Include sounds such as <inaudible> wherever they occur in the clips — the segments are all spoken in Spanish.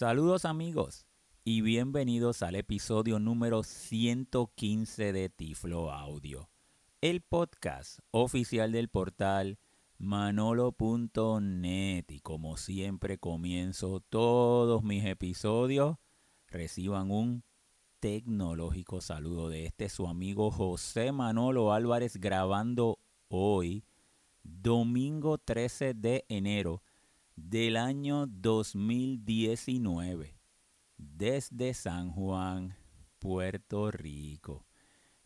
Saludos amigos y bienvenidos al episodio número 115 de Tiflo Audio, el podcast oficial del portal manolo.net y como siempre comienzo todos mis episodios, reciban un tecnológico saludo de este su amigo José Manolo Álvarez grabando hoy, domingo 13 de enero del año 2019 desde San Juan, Puerto Rico.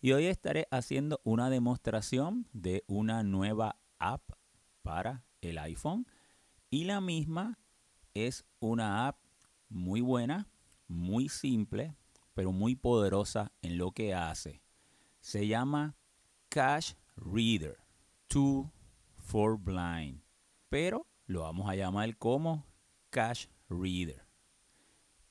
Y hoy estaré haciendo una demostración de una nueva app para el iPhone. Y la misma es una app muy buena, muy simple, pero muy poderosa en lo que hace. Se llama Cash Reader 2 for Blind. Pero lo vamos a llamar como Cash Reader.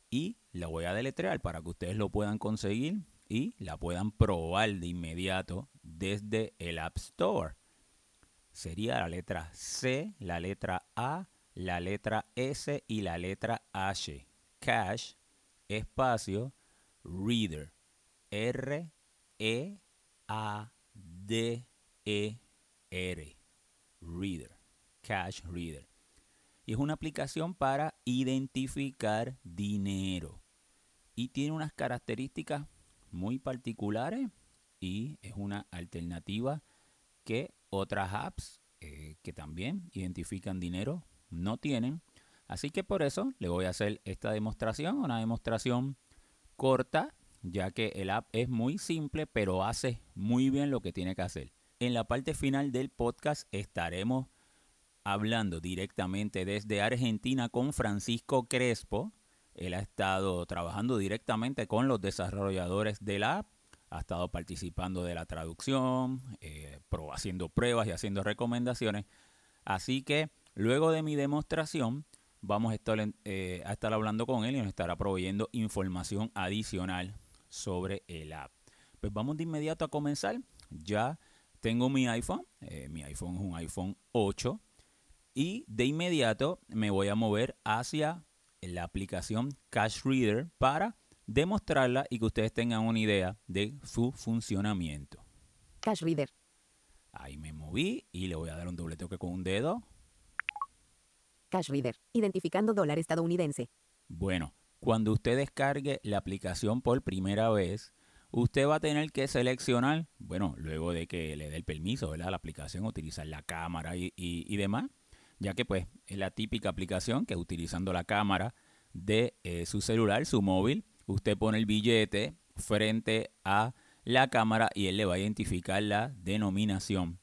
Y la voy a deletrear para que ustedes lo puedan conseguir y la puedan probar de inmediato desde el App Store. Sería la letra C, la letra A, la letra S y la letra H. Cash, espacio, Reader. R, E, A, D, E, R. Reader. Cash Reader. Y es una aplicación para identificar dinero. Y tiene unas características muy particulares y es una alternativa que otras apps eh, que también identifican dinero no tienen. Así que por eso le voy a hacer esta demostración, una demostración corta, ya que el app es muy simple, pero hace muy bien lo que tiene que hacer. En la parte final del podcast estaremos hablando directamente desde Argentina con Francisco Crespo. Él ha estado trabajando directamente con los desarrolladores de la app, ha estado participando de la traducción, eh, haciendo pruebas y haciendo recomendaciones. Así que luego de mi demostración vamos a estar, eh, a estar hablando con él y nos estará proveyendo información adicional sobre el app. Pues vamos de inmediato a comenzar. Ya tengo mi iPhone, eh, mi iPhone es un iPhone 8 y de inmediato me voy a mover hacia la aplicación Cash Reader para demostrarla y que ustedes tengan una idea de su funcionamiento. Cash Reader. Ahí me moví y le voy a dar un doble toque con un dedo. Cash Reader. Identificando dólar estadounidense. Bueno, cuando usted descargue la aplicación por primera vez, usted va a tener que seleccionar, bueno, luego de que le dé el permiso, ¿verdad? La aplicación, utilizar la cámara y, y demás ya que pues es la típica aplicación que utilizando la cámara de eh, su celular, su móvil, usted pone el billete frente a la cámara y él le va a identificar la denominación.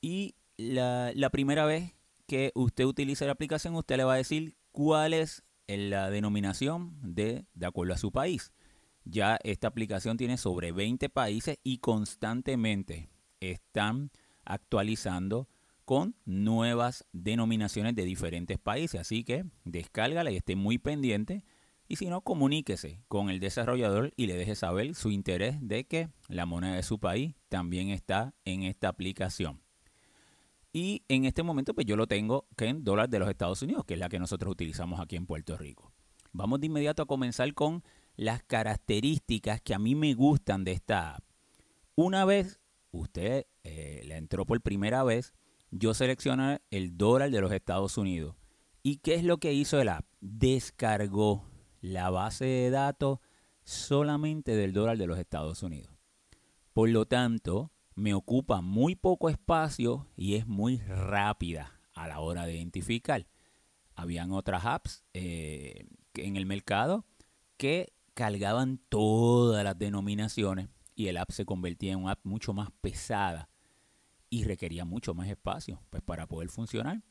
Y la, primera vez que usted utilice la aplicación, usted le va a decir cuál es la denominación de, de acuerdo a su país. Ya esta aplicación tiene sobre 20 países y constantemente están actualizando con nuevas denominaciones de diferentes países. Así que descárgala y esté muy pendiente. Y si no, comuníquese con el desarrollador y le deje saber su interés de que la moneda de su país también está en esta aplicación. Y en este momento, pues yo lo tengo en dólar de los Estados Unidos, que es la que nosotros utilizamos aquí en Puerto Rico. Vamos de inmediato a comenzar con las características que a mí me gustan de esta app. Una vez usted eh, la entró por primera vez, yo seleccioné el dólar de los Estados Unidos. ¿Y qué es lo que hizo el app? Descargó la base de datos solamente del dólar de los Estados Unidos. Por lo tanto, me ocupa muy poco espacio y es muy rápida a la hora de identificar. Habían otras apps eh, en el mercado que cargaban todas las denominaciones y el app se convertía en una app mucho más pesada y requería mucho más espacio pues, para poder funcionar,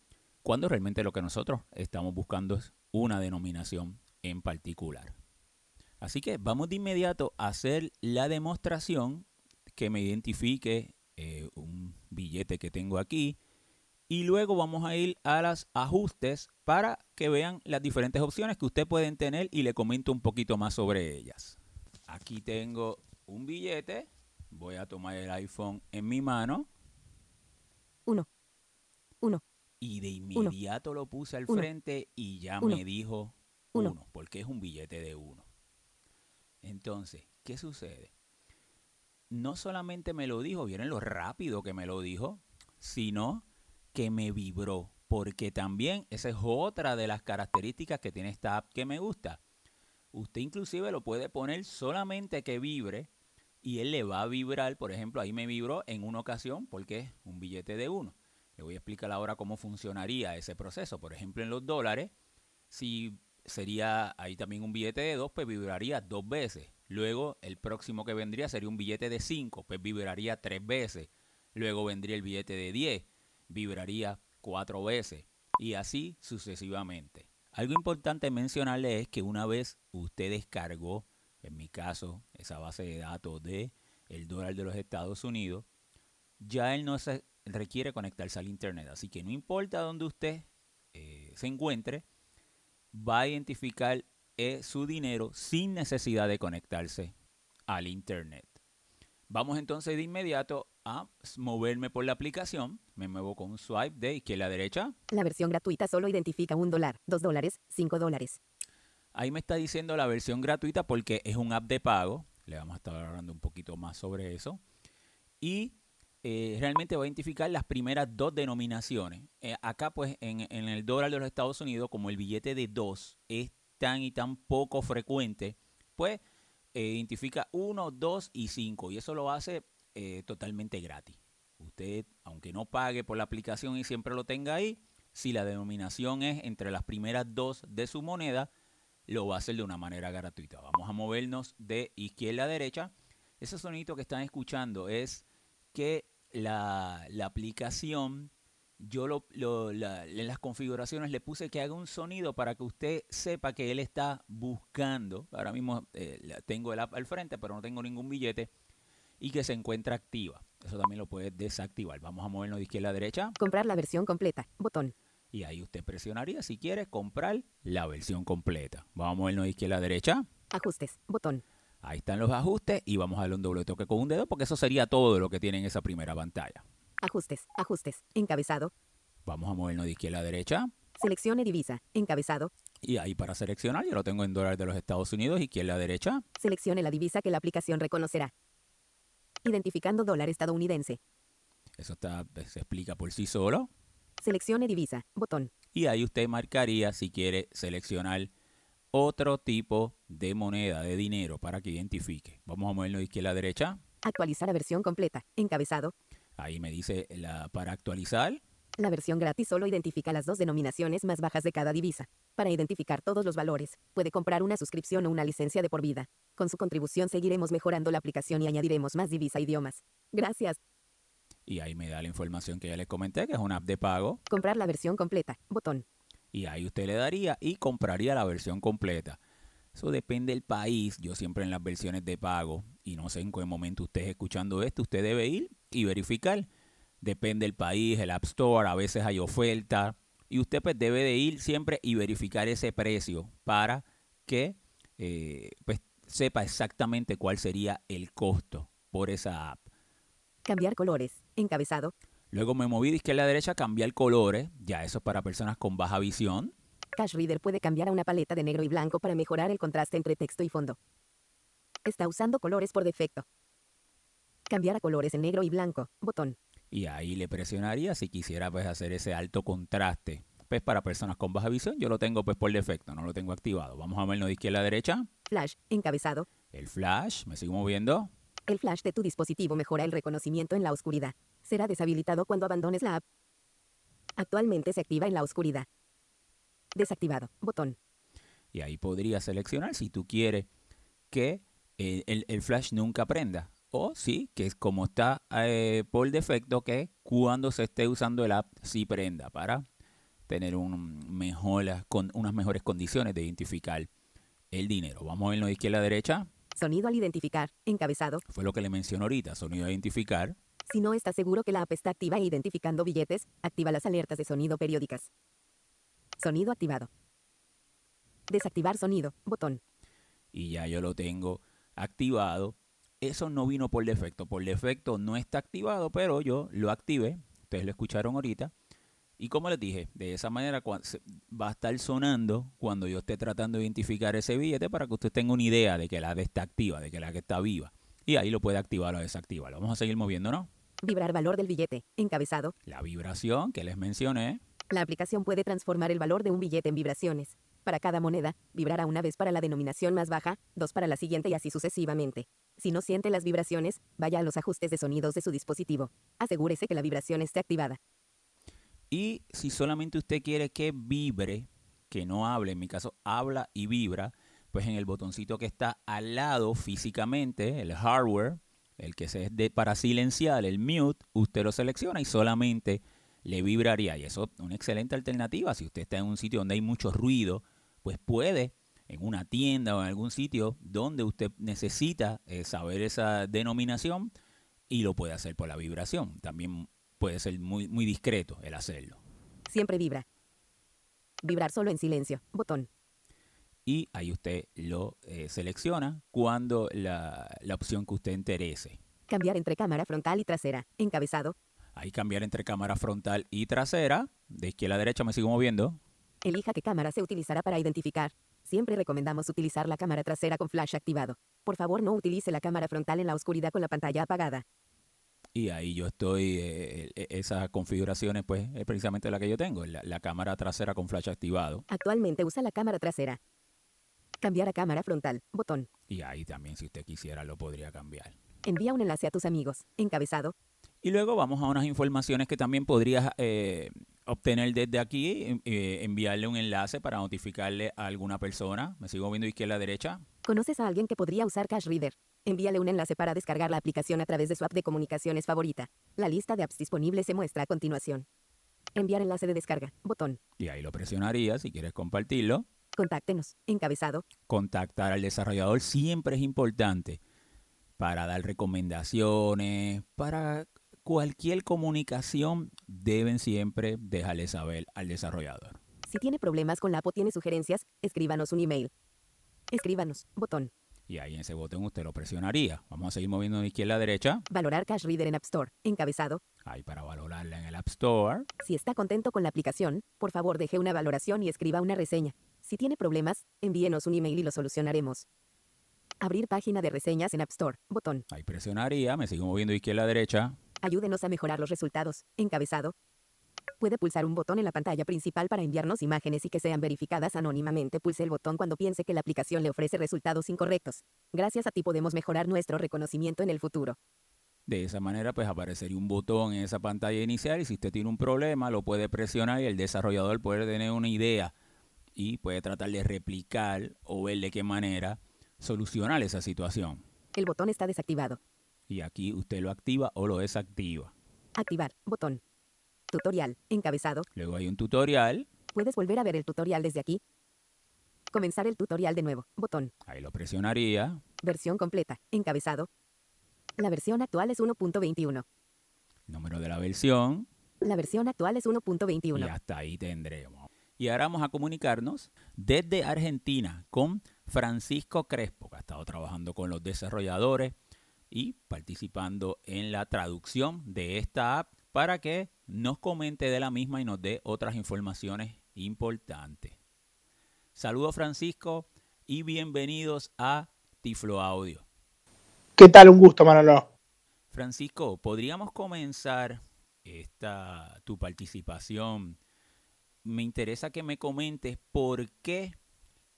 cuando realmente lo que nosotros estamos buscando es una denominación en particular. Así que vamos de inmediato a hacer la demostración que me identifique eh, un billete que tengo aquí y luego vamos a ir a los ajustes para que vean las diferentes opciones que ustedes pueden tener y le comento un poquito más sobre ellas. Aquí tengo un billete, voy a tomar el iPhone en mi mano uno, uno. Y de inmediato lo puse al frente y ya me dijo Uno. uno, porque es un billete de uno. Entonces, ¿qué sucede? No solamente me lo dijo, vieron lo rápido que me lo dijo, sino que me vibró, porque también esa es otra de las características que tiene esta app que me gusta. Usted inclusive lo puede poner solamente que vibre y él le va a vibrar, por ejemplo, ahí me vibró en una ocasión porque es un billete de uno. Le voy a explicar ahora cómo funcionaría ese proceso. Por ejemplo, en los dólares, si sería ahí también un billete de dos, pues vibraría dos veces. Luego, el próximo que vendría sería un billete de cinco, pues vibraría tres veces. Luego vendría el billete de 10, vibraría cuatro veces. Y así sucesivamente. Algo importante mencionarle es que una vez usted descargó, en mi caso, esa base de datos de el dólar de los Estados Unidos, ya él no se requiere conectarse al internet. Así que no importa dónde usted eh, se encuentre, va a identificar eh, su dinero sin necesidad de conectarse al internet. Vamos entonces de inmediato a moverme por la aplicación. Me muevo con un swipe de izquierda a derecha. La versión gratuita solo identifica un dólar, dos dólares, cinco dólares. Ahí me está diciendo la versión gratuita porque es un app de pago. Le vamos a estar hablando un poquito más sobre eso. Y eh, realmente va a identificar las primeras dos denominaciones. Eh, acá, pues, en, el dólar de los Estados Unidos, como el billete de dos es tan y tan poco frecuente, pues eh, identifica 1, 2 y 5 y eso lo hace totalmente gratis. Usted, aunque no pague por la aplicación y siempre lo tenga ahí, si la denominación es entre las primeras dos de su moneda, lo va a hacer de una manera gratuita. Vamos a movernos de izquierda a derecha. Ese sonido que están escuchando es que la, aplicación yo lo, en las configuraciones le puse que haga un sonido para que usted sepa que él está buscando. Ahora mismo eh, tengo el app al frente, pero no tengo ningún billete. Y que se encuentra activa. Eso también lo puede desactivar. Vamos a movernos de izquierda a derecha. Comprar la versión completa. Botón. Y ahí usted presionaría si quiere comprar la versión completa. Vamos a movernos de izquierda a derecha. Ajustes. Botón. Ahí están los ajustes y vamos a darle un doble toque con un dedo porque eso sería todo lo que tiene en esa primera pantalla. Ajustes, ajustes, encabezado. Vamos a movernos de izquierda a derecha. Seleccione divisa, encabezado. Y ahí para seleccionar, yo lo tengo en dólares de los Estados Unidos, izquierda a derecha. Seleccione la divisa que la aplicación reconocerá. Identificando dólar estadounidense. Eso está, se explica por sí solo. Seleccione divisa, botón. Y ahí usted marcaría si quiere seleccionar otro tipo de moneda, de dinero, para que identifique. Vamos a movernos de izquierda a derecha. Actualizar a versión completa, encabezado. Ahí me dice la, para actualizar. La versión gratis solo identifica las dos denominaciones más bajas de cada divisa. Para identificar todos los valores, puede comprar una suscripción o una licencia de por vida. Con su contribución seguiremos mejorando la aplicación y añadiremos más divisa idiomas. Gracias. Y ahí me da la información que ya les comenté, que es una app de pago. Comprar la versión completa. Botón. Y ahí usted le daría y compraría la versión completa. Eso depende del país. Yo siempre en las versiones de pago, y no sé en qué momento usted es escuchando esto, usted debe ir y verificar. Depende del país, el App Store, a veces hay oferta. Y usted pues debe de ir siempre y verificar ese precio para que eh, pues sepa exactamente cuál sería el costo por esa app. Cambiar colores. Encabezado. Luego me moví de izquierda a derecha a cambiar colores. Ya eso es para personas con baja visión. Cash Reader puede cambiar a una paleta de negro y blanco para mejorar el contraste entre texto y fondo. Está usando colores por defecto. Cambiar a colores en negro y blanco. Botón. Y ahí le presionaría si quisiera pues hacer ese alto contraste. Pues para personas con baja visión yo lo tengo pues por defecto, no lo tengo activado. Vamos a verlo de izquierda a derecha. Flash. Encabezado. El flash, me sigo moviendo. El flash de tu dispositivo mejora el reconocimiento en la oscuridad. Será deshabilitado cuando abandones la app. Actualmente se activa en la oscuridad. Desactivado. Botón. Y ahí podría seleccionar si tú quieres que el, el, flash nunca prenda. O sí, que es como está eh, por defecto que cuando se esté usando el app sí prenda para tener unas mejores condiciones de identificar el dinero. Vamos a verlo de izquierda a derecha. Sonido al identificar. Encabezado. Fue lo que le mencioné ahorita, sonido a identificar. Si no está seguro que la app está activa e identificando billetes, activa las alertas de sonido periódicas. Sonido activado. Desactivar sonido. Botón. Y ya yo lo tengo activado. Eso no vino por defecto. Por defecto no está activado, pero yo lo activé. Ustedes lo escucharon ahorita. Y como les dije, de esa manera va a estar sonando cuando yo esté tratando de identificar ese billete para que usted tenga una idea de que la de está activa, de que la que está viva. Y ahí lo puede activar o desactivar. Vamos a seguir moviendo, ¿no? Vibrar valor del billete. Encabezado. La vibración que les mencioné. La aplicación puede transformar el valor de un billete en vibraciones. Para cada moneda, vibrará una vez para la denominación más baja, dos para la siguiente y así sucesivamente. Si no siente las vibraciones, vaya a los ajustes de sonidos de su dispositivo. Asegúrese que la vibración esté activada. Y si solamente usted quiere que vibre, que no hable, en mi caso habla y vibra, pues en el botoncito que está al lado físicamente, el hardware, el que es de, para silenciar, el mute, usted lo selecciona y solamente le vibraría. Y eso es una excelente alternativa. Si usted está en un sitio donde hay mucho ruido, pues puede en una tienda o en algún sitio donde usted necesita eh, saber esa denominación y lo puede hacer por la vibración. También puede ser muy, muy discreto el hacerlo. Siempre vibra. Vibrar solo en silencio. Botón. Y ahí usted lo eh, selecciona cuando la, la opción que usted interese. Cambiar entre cámara frontal y trasera. Encabezado. Ahí cambiar entre cámara frontal y trasera. De izquierda a derecha me sigo moviendo. Elija qué cámara se utilizará para identificar. Siempre recomendamos utilizar la cámara trasera con flash activado. Por favor no utilice la cámara frontal en la oscuridad con la pantalla apagada y ahí yo estoy, eh, eh, esas configuraciones pues es precisamente la que yo tengo, la, cámara trasera con flash activado. Actualmente usa la cámara trasera. Cambiar a cámara frontal, botón. Y ahí también si usted quisiera lo podría cambiar. Envía un enlace a tus amigos, encabezado. Y luego vamos a unas informaciones que también podrías eh, obtener desde aquí, enviarle un enlace para notificarle a alguna persona. Me sigo viendo izquierda a derecha. ¿Conoces a alguien que podría usar Cash Reader? Envíale un enlace para descargar la aplicación a través de su app de comunicaciones favorita. La lista de apps disponibles se muestra a continuación. Enviar enlace de descarga. Botón. Y ahí lo presionaría si quieres compartirlo. Contáctenos. Encabezado. Contactar al desarrollador siempre es importante para dar recomendaciones, para cualquier comunicación deben siempre dejarle saber al desarrollador. Si tiene problemas con la app o tiene sugerencias, escríbanos un email. Escríbanos. Botón y ahí en ese botón usted lo presionaría. Vamos a seguir moviendo de izquierda a derecha. Valorar Cash Reader en App Store. Encabezado. Ahí para valorarla en el App Store. Si está contento con la aplicación, por favor deje una valoración y escriba una reseña. Si tiene problemas, envíenos un email y lo solucionaremos. Abrir página de reseñas en App Store. Botón. Ahí presionaría. Me sigo moviendo de izquierda a derecha. Ayúdenos a mejorar los resultados. Encabezado. Puede pulsar un botón en la pantalla principal para enviarnos imágenes y que sean verificadas anónimamente. Pulse el botón cuando piense que la aplicación le ofrece resultados incorrectos. Gracias a ti podemos mejorar nuestro reconocimiento en el futuro. De esa manera, pues aparecería un botón en esa pantalla inicial y si usted tiene un problema, lo puede presionar y el desarrollador puede tener una idea y puede tratar de replicar o ver de qué manera solucionar esa situación. El botón está desactivado. Y aquí usted lo activa o lo desactiva. Activar, botón. Tutorial. Encabezado. Luego hay un tutorial. Puedes volver a ver el tutorial desde aquí. Comenzar el tutorial de nuevo. Botón. Ahí lo presionaría. Versión completa. Encabezado. La versión actual es 1.21. Número de la versión. La versión actual es 1.21. Y hasta ahí tendremos. Y ahora vamos a comunicarnos desde Argentina con Francisco Crespo, que ha estado trabajando con los desarrolladores y participando en la traducción de esta app para que nos comente de la misma y nos dé otras informaciones importantes. Saludos Francisco y bienvenidos a Tiflo Audio. ¿Qué tal? Un gusto, Manolo. Francisco, ¿podríamos comenzar esta tu participación? Me interesa que me comentes por qué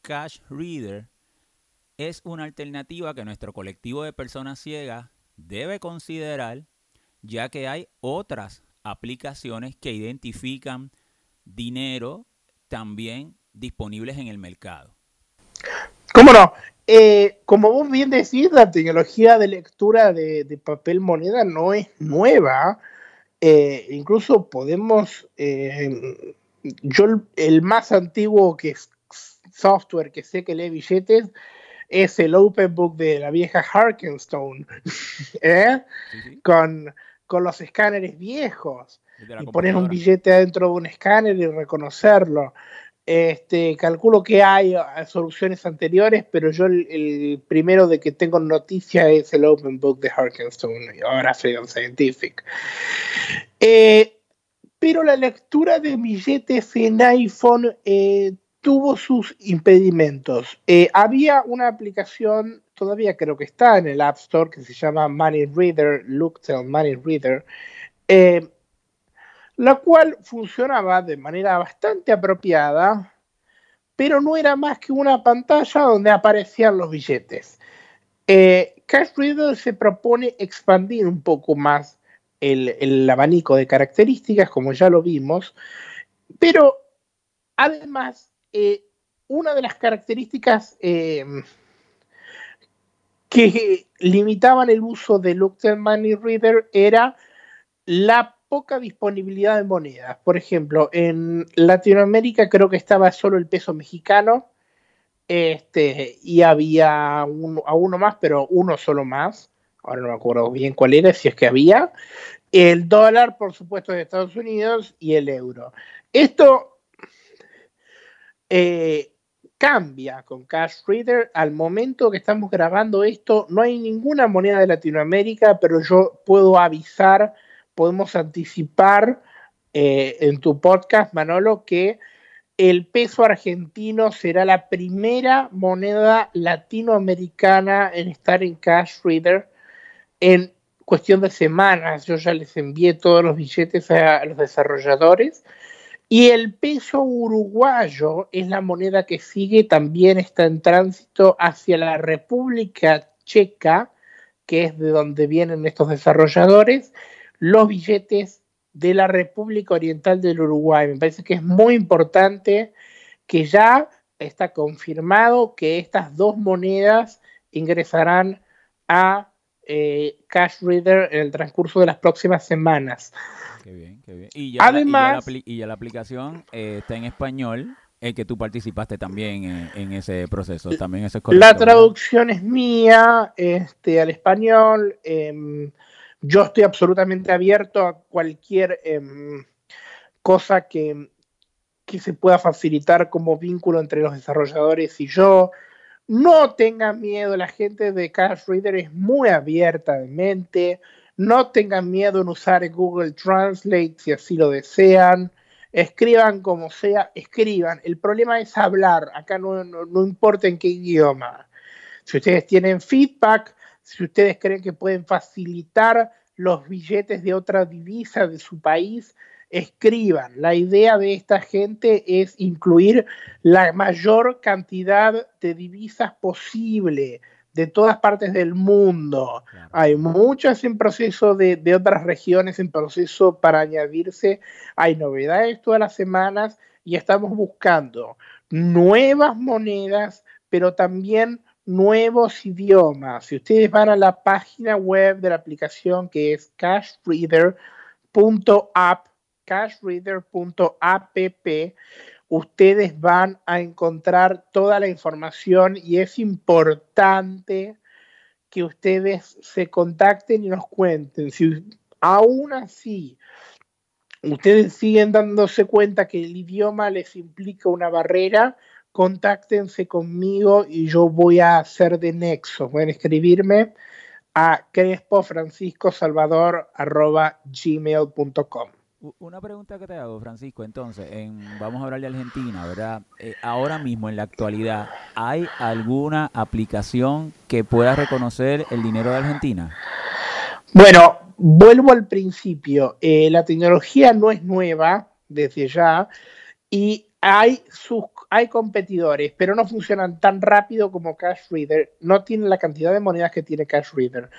Cash Reader es una alternativa que nuestro colectivo de personas ciegas debe considerar, ya que hay otras aplicaciones que identifican dinero también disponibles en el mercado. ¿Cómo no? Eh, como vos bien decís, la tecnología de lectura de, papel moneda no es nueva. Eh, incluso podemos, eh, yo el más antiguo que es software que sé que lee billetes es el Open Book de la vieja Harkenstone, <laughs> Con, con los escáneres viejos y poner un billete adentro de un escáner y reconocerlo. Este, calculo que hay ah, soluciones anteriores, pero yo el, primero de que tengo noticia es el Open Book de Harkenstone, ahora Freedom Scientific. Eh, pero la lectura de billetes en iPhone eh, tuvo sus impedimentos. Eh, había una aplicación, todavía creo que está en el App Store, que se llama Money Reader, Looktel Money Reader, eh, la cual funcionaba de manera bastante apropiada, pero no era más que una pantalla donde aparecían los billetes. Cash Reader se propone expandir un poco más el, abanico de características, como ya lo vimos, pero además, eh, una de las características que limitaban el uso de Looked Money Reader era la poca disponibilidad de monedas. Por ejemplo, en Latinoamérica creo que estaba solo el peso mexicano este, y había uno, a uno más, pero uno solo más ahora no me acuerdo bien cuál era, si es que había, el dólar, por supuesto, de Estados Unidos y el euro. Esto eh, cambia con Cash Reader. Al momento que estamos grabando esto, no hay ninguna moneda de Latinoamérica, pero yo puedo avisar, podemos anticipar eh, en tu podcast, Manolo, que el peso argentino será la primera moneda latinoamericana en estar en Cash Reader en cuestión de semanas yo ya les envié todos los billetes a los desarrolladores. Y el peso uruguayo es la moneda que sigue, también está en tránsito hacia la República Checa, que es de donde vienen estos desarrolladores, los billetes de la República Oriental del Uruguay. Me parece que es muy importante que ya está confirmado que estas dos monedas ingresarán a eh, Cash Reader en el transcurso de las próximas semanas. Qué bien, qué bien. Y ya Además, la, y ya la, aplicación eh, está en español, el que tú participaste también en, ese proceso. También ese la traducción es mía este, al español. Em, yo estoy absolutamente abierto a cualquier em, cosa que, que se pueda facilitar como vínculo entre los desarrolladores y yo. No tengan miedo, la gente de Cash Reader es muy abierta de mente. No tengan miedo en usar Google Translate si así lo desean. Escriban como sea, escriban. El problema es hablar. Acá no, no importa en qué idioma. Si ustedes tienen feedback, si ustedes creen que pueden facilitar los billetes de otra divisa de su país, escriban. La idea de esta gente es incluir la mayor cantidad de divisas posible de todas partes del mundo. Hay muchas en proceso de, otras regiones en proceso para añadirse. Hay novedades todas las semanas y estamos buscando nuevas monedas, pero también nuevos idiomas. Si ustedes van a la página web de la aplicación que es cashreader.app, cashreader.app, ustedes van a encontrar toda la información y es importante que ustedes se contacten y nos cuenten. Si aún así ustedes siguen dándose cuenta que el idioma les implica una barrera, contáctense conmigo y yo voy a hacer de nexo. Pueden escribirme a crespo.francisco.salvador.gmail.com una pregunta que te hago, Francisco, entonces, vamos a hablar de Argentina, ¿verdad? Eh, ahora mismo, en la actualidad, ¿hay alguna aplicación que pueda reconocer el dinero de Argentina? Bueno, vuelvo al principio. Eh, la tecnología no es nueva desde ya y hay, sus, hay competidores, pero no funcionan tan rápido como Cash Reader. No tienen la cantidad de monedas que tiene Cash Reader.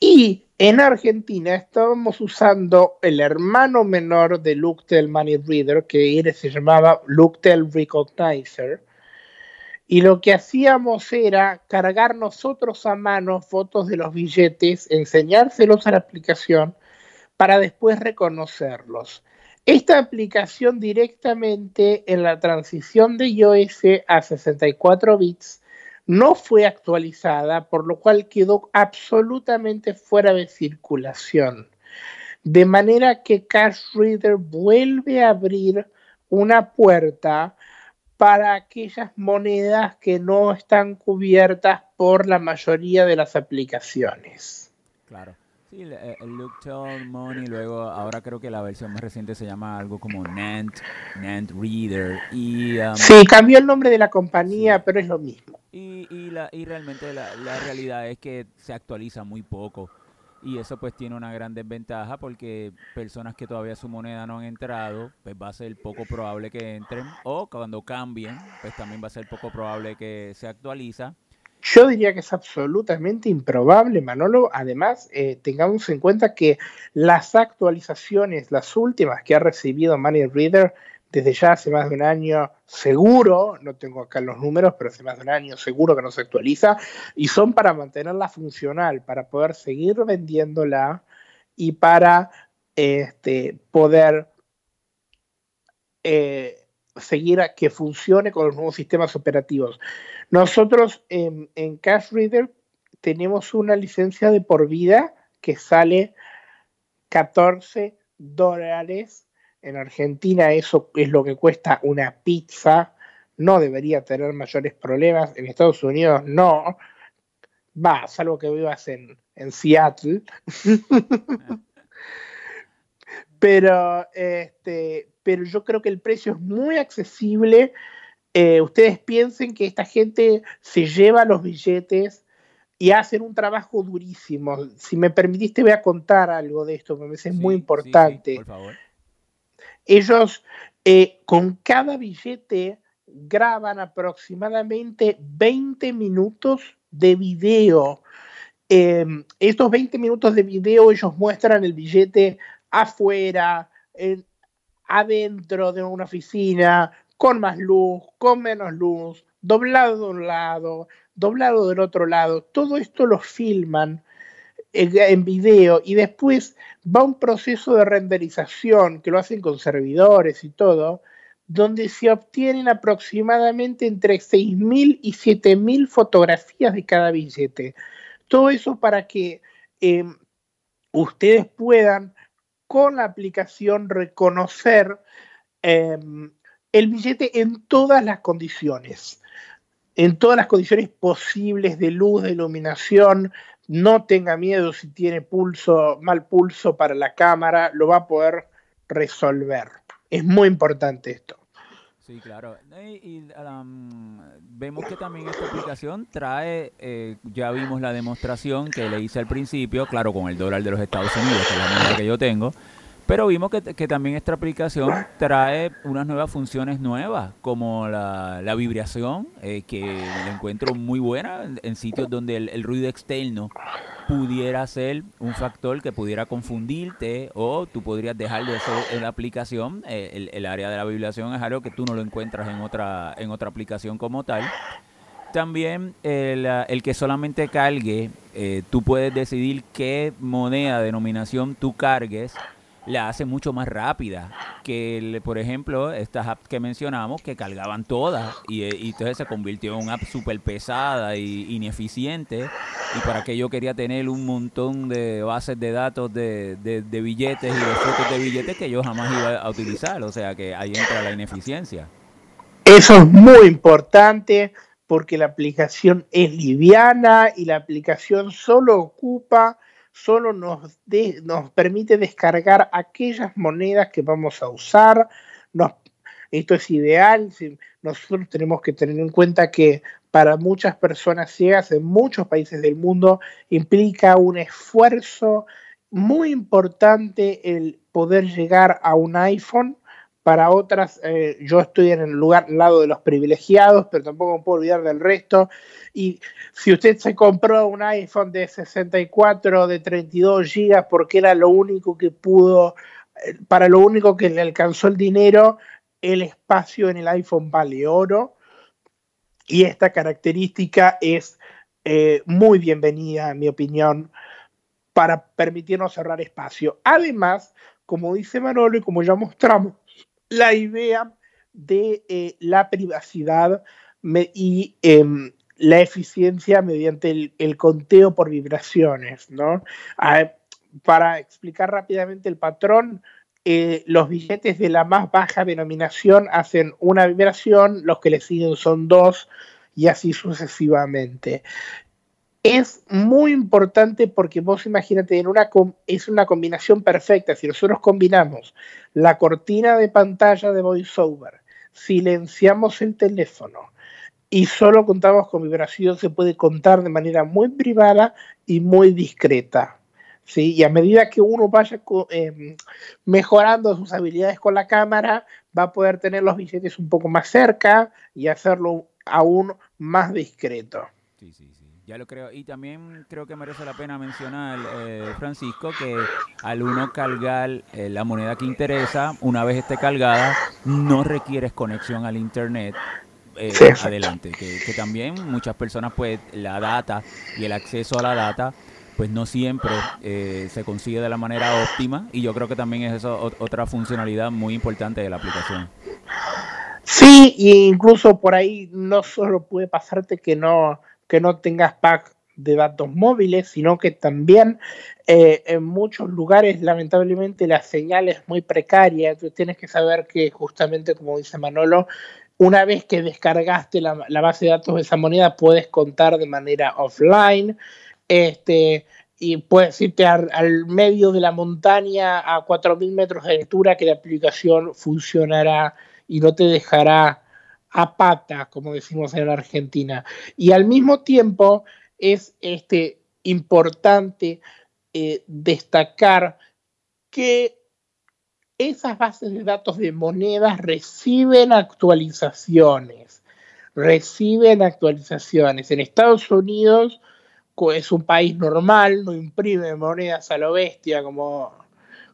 Y en Argentina estábamos usando el hermano menor de Looktel Money Reader, que se llamaba Looktel Recognizer. Y lo que hacíamos era cargar nosotros a mano fotos de los billetes, enseñárselos a la aplicación para después reconocerlos. Esta aplicación directamente en la transición de iOS a 64 bits no fue actualizada, por lo cual quedó absolutamente fuera de circulación. De manera que Cash Reader vuelve a abrir una puerta para aquellas monedas que no están cubiertas por la mayoría de las aplicaciones. Claro. Sí, el Look Tell Money, luego ahora creo que la versión más reciente se llama algo como Nant, Nant Reader. Y, um, sí, cambió el nombre de la compañía, pero es lo mismo. Y, y, la, y realmente la, la, realidad es que se actualiza muy poco. Y eso pues tiene una gran desventaja porque personas que todavía su moneda no han entrado, pues va a ser poco probable que entren. O cuando cambien, pues también va a ser poco probable que se actualiza. Yo diría que es absolutamente improbable, Manolo. Además, eh, tengamos en cuenta que las actualizaciones, las últimas que ha recibido Money Reader desde ya hace más de un año, seguro, no tengo acá los números, pero hace más de un año seguro que no se actualiza, y son para mantenerla funcional, para poder seguir vendiéndola y para este, poder eh, seguir a que funcione con los nuevos sistemas operativos. Nosotros en, en Cash Reader tenemos una licencia de por vida que sale 14 dólares. En Argentina eso es lo que cuesta una pizza. No debería tener mayores problemas. En Estados Unidos no. Va, salvo que vivas en, en Seattle. <laughs> pero, este, pero yo creo que el precio es muy accesible eh, ustedes piensen que esta gente se lleva los billetes y hacen un trabajo durísimo. Si me permitiste, voy a contar algo de esto, me parece muy importante. por favor. Ellos eh, con cada billete graban aproximadamente 20 minutos de video. Em, estos 20 minutos de video ellos muestran el billete afuera, adentro de una oficina, con más luz, con menos luz, doblado de un lado, doblado del otro lado. Todo esto lo filman en video y después va un proceso de renderización que lo hacen con servidores y todo, donde se obtienen aproximadamente entre 6.000 y 7.000 fotografías de cada billete. Todo eso para que eh, ustedes puedan con la aplicación reconocer em, el billete en todas las condiciones, en todas las condiciones posibles de luz, de iluminación. No tenga miedo si tiene pulso, mal pulso para la cámara, lo va a poder resolver. Es muy importante esto. Sí, claro. Y, vemos que también esta aplicación trae, eh, ya vimos la demostración que le hice al principio, claro, con el dólar de los Estados Unidos, que que yo tengo, pero vimos que, también esta aplicación trae unas nuevas funciones nuevas, como la, vibración, eh, que la encuentro muy buena en, sitios donde el, ruido externo pudiera ser un factor que pudiera confundirte o tú podrías dejar de hacer en la aplicación. Eh, el, área de la vibración es algo que tú no lo encuentras en otra, en otra aplicación como tal. También el, el que solamente cargue, eh, tú puedes decidir qué moneda, denominación tú cargues la hace mucho más rápida que, por ejemplo, estas apps que mencionamos que cargaban todas y, eh, entonces se convirtió en una app súper pesada y ineficiente y para que yo quería tener un montón de bases de datos de, de, billetes y de fotos de billetes que yo jamás iba a utilizar, o sea que ahí entra la ineficiencia. Eso es muy importante porque la aplicación es liviana y la aplicación solo ocupa solo nos, nos permite descargar aquellas monedas que vamos a usar. esto es ideal. Nosotros tenemos que tener en cuenta que para muchas personas ciegas en muchos países del mundo implica un esfuerzo muy importante el poder llegar a un iPhone para otras, eh, yo estoy en el lugar, lado de los privilegiados, pero tampoco me puedo olvidar del resto. Y si usted se compró un iPhone de 64, de 32 gigas, porque era lo único que pudo, eh, para lo único que le alcanzó el dinero, el espacio en el iPhone vale oro. Y esta característica es eh, muy bienvenida, en mi opinión, para permitirnos cerrar espacio. Además, como dice Manolo y como ya mostramos, la idea de eh, la privacidad y em, la eficiencia mediante el, conteo por vibraciones, ¿no? Ah, para explicar rápidamente el patrón, eh, los billetes de la más baja denominación hacen una vibración, los que le siguen son dos y así sucesivamente. Es muy importante porque vos imagínate, en una, es una combinación perfecta. Si nosotros combinamos la cortina de pantalla de VoiceOver, silenciamos el teléfono y solo contamos con vibración, se puede contar de manera muy privada y muy discreta. ¿sí? Y a medida que uno vaya em, mejorando sus habilidades con la cámara, va a poder tener los billetes un poco más cerca y hacerlo aún más discreto. Sí, sí, sí. Ya lo creo. Y también creo que merece la pena mencionar, eh, Francisco, que al uno cargar eh, la moneda que interesa, una vez esté cargada, no requieres conexión al Internet. Eh, adelante, que, que, también muchas personas pues la data y el acceso a la data pues no siempre se consigue de la manera óptima y yo creo que también es eso otra funcionalidad muy importante de la aplicación. Sí, e incluso por ahí no solo puede pasarte que no que no tengas pack de datos móviles, sino que también eh, en muchos lugares lamentablemente la señal es muy precaria, tú tienes que saber que justamente como dice Manolo, una vez que descargaste la, base de datos de esa moneda puedes contar de manera offline, este, y puedes irte al, al medio de la montaña a 4.000 metros de altura que la aplicación funcionará y no te dejará a pata, como decimos en Argentina. Y al mismo tiempo es este, importante eh, destacar que esas bases de datos de monedas reciben actualizaciones, reciben actualizaciones. En Estados Unidos es un país normal, no imprime monedas a lo bestia como,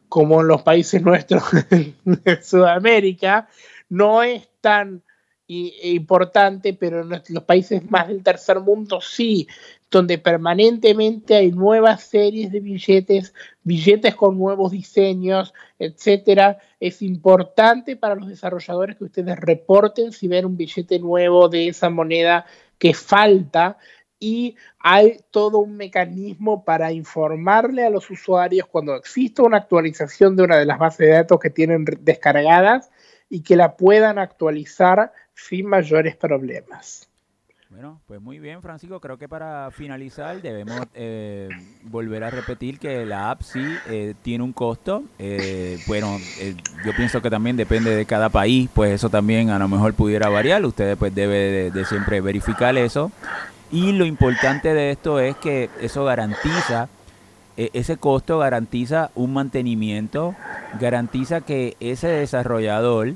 como en los países nuestros <laughs> de Sudamérica, no es tan e importante, pero en los países más del tercer mundo sí, donde permanentemente hay nuevas series de billetes, billetes con nuevos diseños, etcétera. Es importante para los desarrolladores que ustedes reporten si ven un billete nuevo de esa moneda que falta y hay todo un mecanismo para informarle a los usuarios cuando exista una actualización de una de las bases de datos que tienen descargadas y que la puedan actualizar sin mayores problemas. Bueno, pues muy bien, Francisco. Creo que para finalizar debemos eh, volver a repetir que la app sí eh, tiene un costo. Eh, bueno, yo pienso que también depende de cada país, pues eso también a lo mejor pudiera variar. Ustedes pues debe de siempre verificar eso. Y lo importante de esto es que eso garantiza, ese costo garantiza un mantenimiento, garantiza que ese desarrollador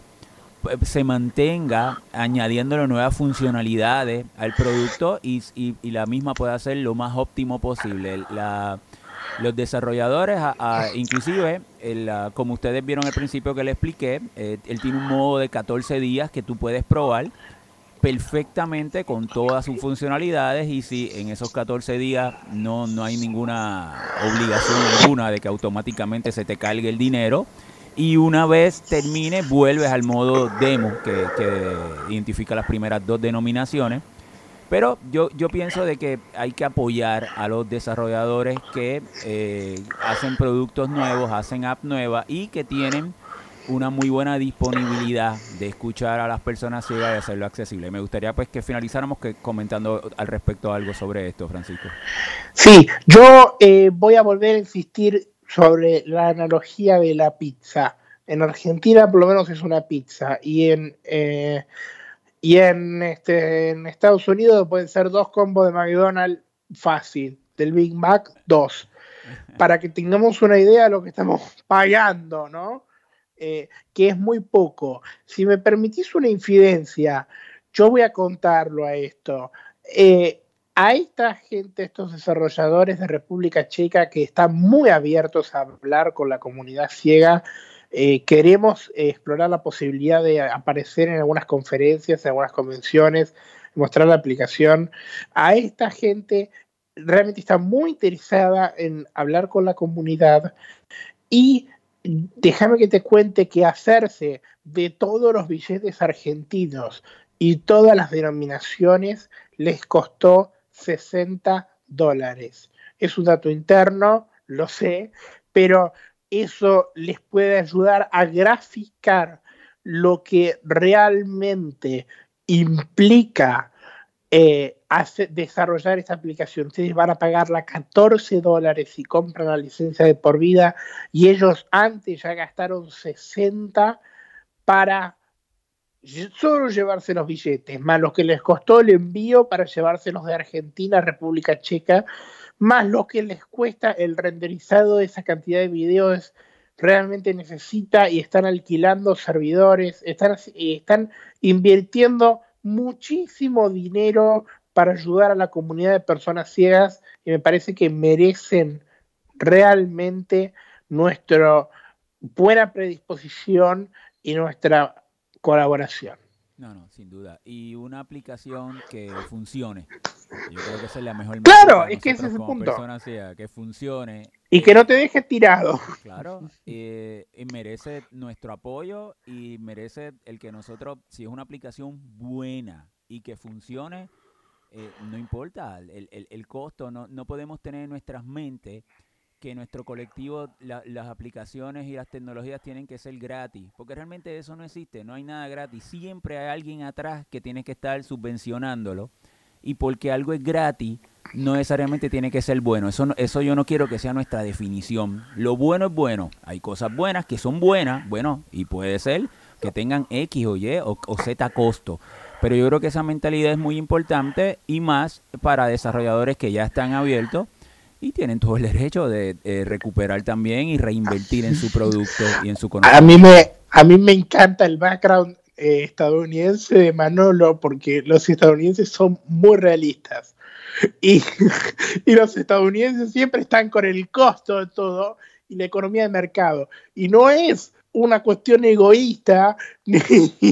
se mantenga añadiéndole nuevas funcionalidades al producto y, la misma pueda ser lo más óptimo posible. los desarrolladores, inclusive, como ustedes vieron al principio que le expliqué, eh, él tiene un modo de 14 días que tú puedes probar perfectamente con todas sus funcionalidades y si en esos 14 días no, no hay ninguna obligación alguna de que automáticamente se te cargue el dinero, y una vez termine vuelves al modo demo que, identifica las primeras dos denominaciones. Pero yo, yo pienso de que hay que apoyar a los desarrolladores que eh, hacen productos nuevos, hacen app nuevas y que tienen una muy buena disponibilidad de escuchar a las personas ciegas y hacerlo accesible. Me gustaría pues que finalizáramos que comentando al respecto algo sobre esto, Francisco. Sí, yo eh, voy a volver a insistir sobre la analogía de la pizza. En Argentina por lo menos es una pizza y en, eh, y en, este, en Estados Unidos pueden ser dos combos de McDonald's fácil, del Big Mac dos, para que tengamos una idea de lo que estamos pagando, ¿no? Eh, que es muy poco. Si me permitís una infidencia, yo voy a contarlo a esto. Eh, a esta gente, estos desarrolladores de República Checa que están muy abiertos a hablar con la comunidad ciega, eh, queremos explorar la posibilidad de aparecer en algunas conferencias, en algunas convenciones, mostrar la aplicación. A esta gente realmente está muy interesada en hablar con la comunidad y déjame que te cuente que hacerse de todos los billetes argentinos y todas las denominaciones les costó 60 dólares. Es un dato interno, lo sé, pero eso les puede ayudar a graficar lo que realmente implica eh, desarrollar esta aplicación. Ustedes van a pagarla 14 dólares si compran la licencia de por vida y ellos antes ya gastaron 60 para solo llevarse los billetes, más lo que les costó el envío para llevárselos de Argentina a República Checa, más lo que les cuesta el renderizado de esa cantidad de videos realmente necesita y están alquilando servidores, están, están invirtiendo muchísimo dinero para ayudar a la comunidad de personas ciegas y me parece que merecen realmente nuestra buena predisposición y nuestra colaboración. No, no, sin duda. Y una aplicación que funcione. Yo creo que esa es la mejor. Claro, es que ese es el punto. que funcione. Y que no te deje tirado. Claro, eh, y merece nuestro apoyo y merece el que nosotros, si es una aplicación buena y que funcione, eh, no importa el, el, el costo, no, no podemos tener en nuestras mentes que nuestro colectivo, las aplicaciones y las tecnologías tienen que ser gratis, porque realmente eso no existe, no hay nada gratis, siempre hay alguien atrás que tiene que estar subvencionándolo y porque algo es gratis, no necesariamente tiene que ser bueno, eso, eso yo no quiero que sea nuestra definición, lo bueno es bueno, hay cosas buenas que son buenas, bueno, y puede ser que tengan X o Y o, o Z costo, pero yo creo que esa mentalidad es muy importante y más para desarrolladores que ya están abiertos y tienen todo el derecho de eh, recuperar también y reinvertir en su producto y en su conocimiento. A mí me, a mí me encanta el background eh, estadounidense de Manolo porque los estadounidenses son muy realistas. Y, <laughs> y, los estadounidenses siempre están con el costo de todo y la economía de mercado. Y no es una cuestión egoísta, <laughs> ni,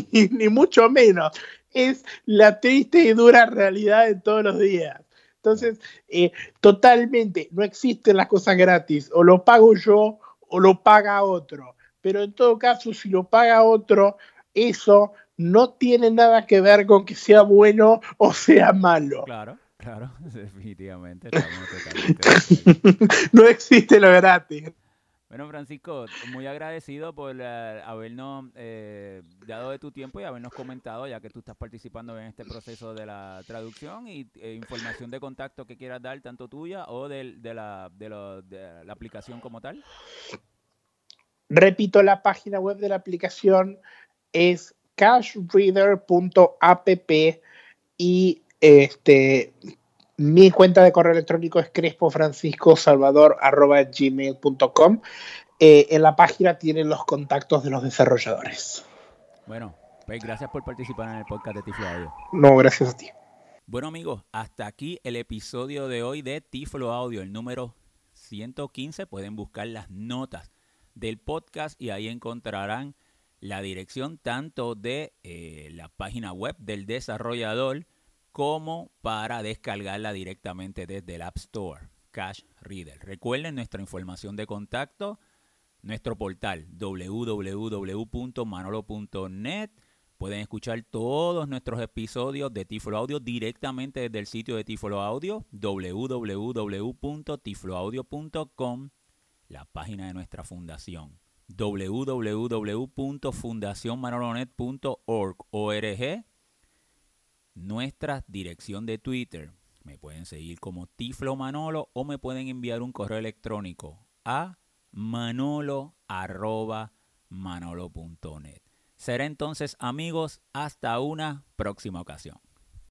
ni mucho menos. Es la triste y dura realidad de todos los días. Entonces, eh, totalmente, no existen las cosas gratis, o lo pago yo o lo paga otro. Pero en todo caso, si lo paga otro, eso no tiene nada que ver con que sea bueno o sea malo. Claro, claro, <laughs> definitivamente. <laughs> no existe lo gratis. Bueno, Francisco, muy agradecido por eh, habernos eh, dado de tu tiempo y habernos comentado, ya que tú estás participando en este proceso de la traducción y eh, información de contacto que quieras dar, tanto tuya o de, la, de, la aplicación como tal. Repito, la página web de la aplicación es cashreader.app y este mi cuenta de correo electrónico es crespofranciscosalvador.gmail.com. Eh, en la página tienen los contactos de los desarrolladores. Bueno, pues gracias por participar en el podcast de Tiflo Audio. No, gracias a ti. Bueno amigos, hasta aquí el episodio de hoy de Tiflo Audio, el número 115. Pueden buscar las notas del podcast y ahí encontrarán la dirección tanto de eh, la página web del desarrollador como para descargarla directamente desde el App Store, Cash Reader. Recuerden nuestra información de contacto, nuestro portal www.manolo.net. Pueden escuchar todos nuestros episodios de Tiflo Audio directamente desde el sitio de Tiflo Audio, www.tifloaudio.com, la página de nuestra fundación, www.fundacionmanolonet.org, nuestra dirección de Twitter. Me pueden seguir como Tiflo Manolo o me pueden enviar un correo electrónico a manolo.manolo.net. Será entonces amigos hasta una próxima ocasión.